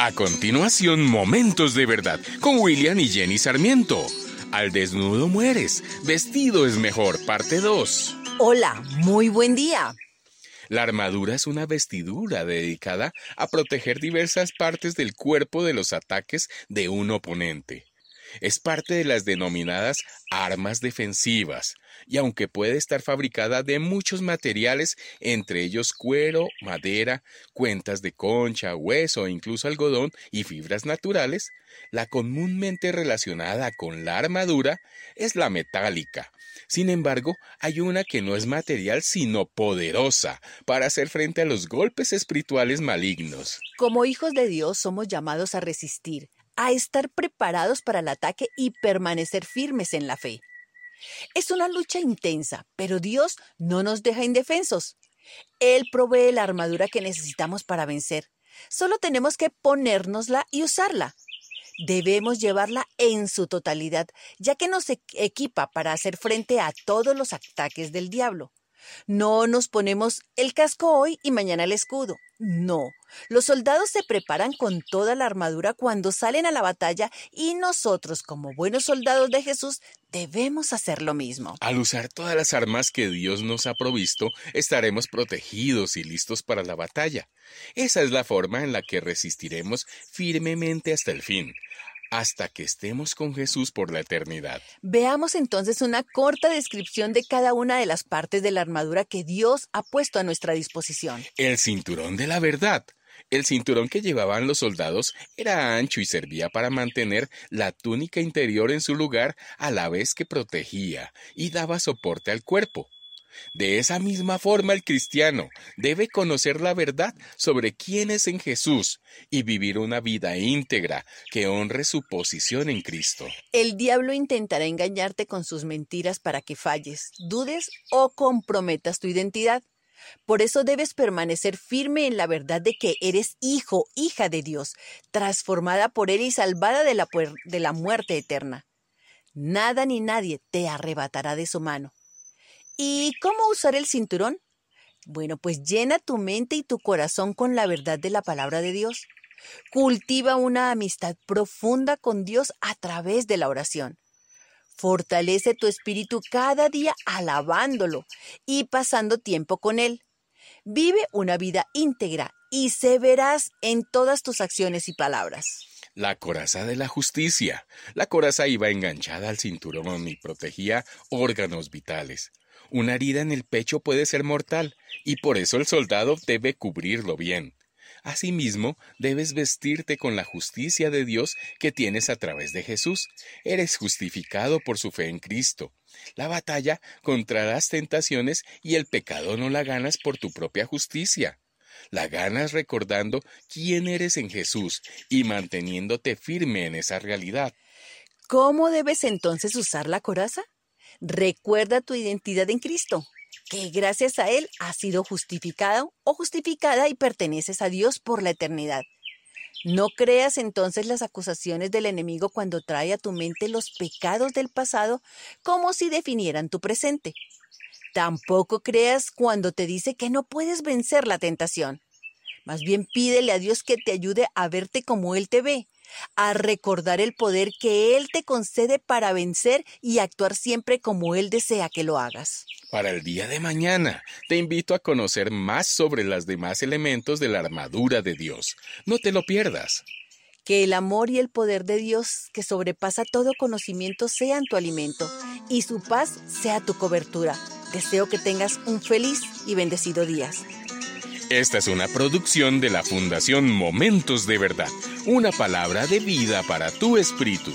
A continuación, Momentos de Verdad con William y Jenny Sarmiento. Al desnudo mueres, vestido es mejor, parte 2. Hola, muy buen día. La armadura es una vestidura dedicada a proteger diversas partes del cuerpo de los ataques de un oponente. Es parte de las denominadas armas defensivas, y aunque puede estar fabricada de muchos materiales, entre ellos cuero, madera, cuentas de concha, hueso incluso algodón y fibras naturales, la comúnmente relacionada con la armadura es la metálica. Sin embargo, hay una que no es material sino poderosa para hacer frente a los golpes espirituales malignos. Como hijos de Dios somos llamados a resistir, a estar preparados para el ataque y permanecer firmes en la fe. Es una lucha intensa, pero Dios no nos deja indefensos. Él provee la armadura que necesitamos para vencer. Solo tenemos que ponérnosla y usarla. Debemos llevarla en su totalidad, ya que nos equipa para hacer frente a todos los ataques del diablo. No nos ponemos el casco hoy y mañana el escudo. No, los soldados se preparan con toda la armadura cuando salen a la batalla y nosotros, como buenos soldados de Jesús, debemos hacer lo mismo. Al usar todas las armas que Dios nos ha provisto, estaremos protegidos y listos para la batalla. Esa es la forma en la que resistiremos firmemente hasta el fin, hasta que estemos con Jesús por la eternidad. Veamos entonces una corta descripción de cada una de las partes de la armadura que Dios ha puesto a nuestra disposición. El cinturón de la verdad. El cinturón que llevaban los soldados era ancho y servía para mantener la túnica interior en su lugar a la vez que protegía y daba soporte al cuerpo. De esa misma forma el cristiano debe conocer la verdad sobre quién es en Jesús y vivir una vida íntegra que honre su posición en Cristo. El diablo intentará engañarte con sus mentiras para que falles, dudes o comprometas tu identidad. Por eso debes permanecer firme en la verdad de que eres hijo, hija de Dios, transformada por Él y salvada de la, de la muerte eterna. Nada ni nadie te arrebatará de su mano. ¿Y cómo usar el cinturón? Bueno, pues llena tu mente y tu corazón con la verdad de la palabra de Dios. Cultiva una amistad profunda con Dios a través de la oración. Fortalece tu espíritu cada día alabándolo y pasando tiempo con Él. Vive una vida íntegra y se verás en todas tus acciones y palabras. La coraza de la justicia. La coraza iba enganchada al cinturón y protegía órganos vitales. Una herida en el pecho puede ser mortal, y por eso el soldado debe cubrirlo bien. Asimismo, debes vestirte con la justicia de Dios que tienes a través de Jesús. Eres justificado por su fe en Cristo. La batalla contra las tentaciones y el pecado no la ganas por tu propia justicia. La ganas recordando quién eres en Jesús y manteniéndote firme en esa realidad. ¿Cómo debes entonces usar la coraza? Recuerda tu identidad en Cristo, que gracias a Él has sido justificado o justificada y perteneces a Dios por la eternidad. No creas entonces las acusaciones del enemigo cuando trae a tu mente los pecados del pasado como si definieran tu presente. Tampoco creas cuando te dice que no puedes vencer la tentación. Más bien pídele a Dios que te ayude a verte como Él te ve, a recordar el poder que Él te concede para vencer y actuar siempre como Él desea que lo hagas. Para el día de mañana, te invito a conocer más sobre los demás elementos de la armadura de Dios. No te lo pierdas. Que el amor y el poder de Dios, que sobrepasa todo conocimiento, sean tu alimento y su paz sea tu cobertura. Deseo que tengas un feliz y bendecido día. Esta es una producción de la Fundación Momentos de Verdad, una palabra de vida para tu espíritu.